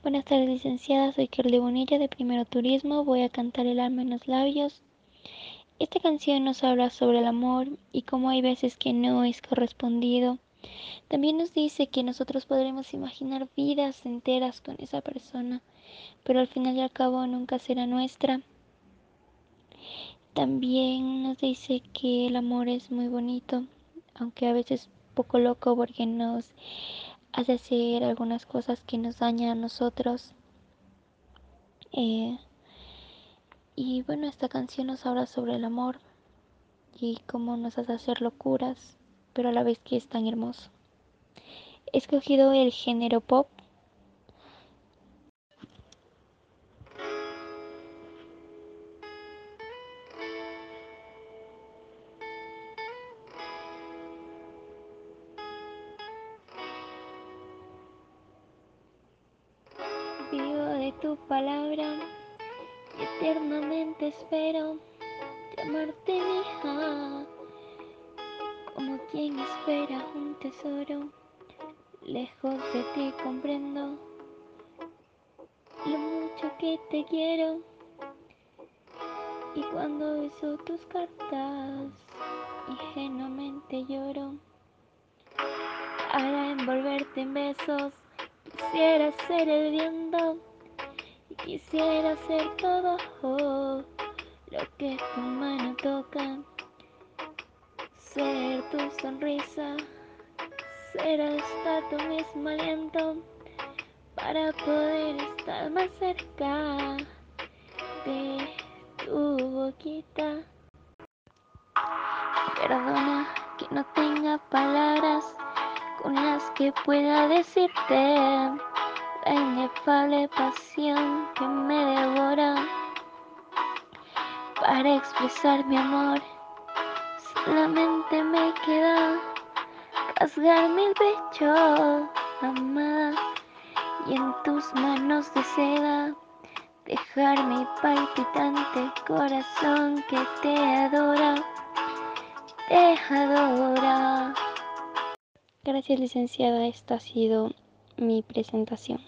Buenas tardes, licenciada. Soy Carly Bonilla de Primero Turismo. Voy a cantar El alma en los labios. Esta canción nos habla sobre el amor y cómo hay veces que no es correspondido. También nos dice que nosotros podremos imaginar vidas enteras con esa persona, pero al final y al cabo nunca será nuestra. También nos dice que el amor es muy bonito, aunque a veces poco loco porque nos hace hacer algunas cosas que nos dañan a nosotros. Eh, y bueno, esta canción nos habla sobre el amor y cómo nos hace hacer locuras, pero a la vez que es tan hermoso. He escogido el género pop. De tu palabra eternamente espero llamarte hija, como quien espera un tesoro. Lejos de ti comprendo lo mucho que te quiero. Y cuando beso tus cartas, ingenuamente lloro. Para envolverte en besos, quisiera ser el viento Quisiera ser todo lo que tu mano toca, ser tu sonrisa, ser hasta tu mismo aliento para poder estar más cerca de tu boquita. Perdona que no tenga palabras con las que pueda decirte la inefable pasión que me devora para expresar mi amor. Solamente me queda rasgar mi pecho, amada, y en tus manos de seda dejar mi palpitante corazón que te adora, te adora. Gracias licenciada, esta ha sido mi presentación.